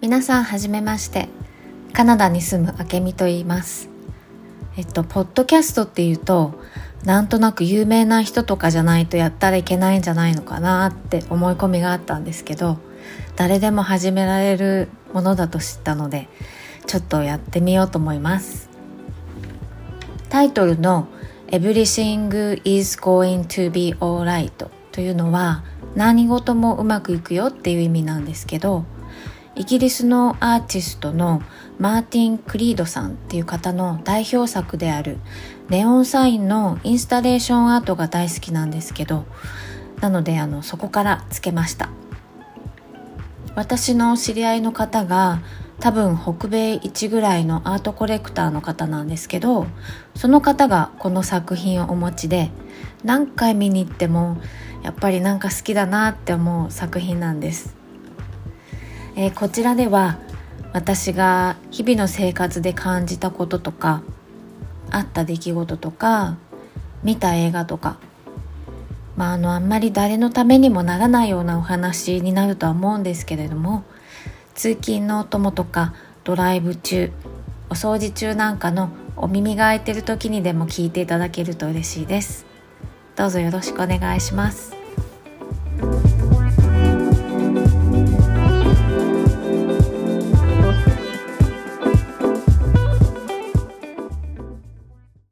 皆さんはじめまして。カナダに住むあけみと言います。えっとポッドキャストっていうとなんとなく有名な人とかじゃないとやったらいけないんじゃないのかなって思い込みがあったんですけど誰でも始められるものだと知ったのでちょっとやってみようと思います。タイトルの Everything is going to be alright というのは何事もうまくいくよっていう意味なんですけどイギリスのアーティストのマーティン・クリードさんっていう方の代表作であるネオンサインのインスタレーションアートが大好きなんですけどなのであのそこからつけました。私の知り合いの方が多分北米一ぐらいのアートコレクターの方なんですけどその方がこの作品をお持ちで何回見に行ってもやっぱりなんか好きだなって思う作品なんです。えー、こちらでは私が日々の生活で感じたこととかあった出来事とか見た映画とかまああのあんまり誰のためにもならないようなお話になるとは思うんですけれども通勤のお供とかドライブ中お掃除中なんかのお耳が開いてる時にでも聞いていただけると嬉しいです。どうぞよろしくお願いします。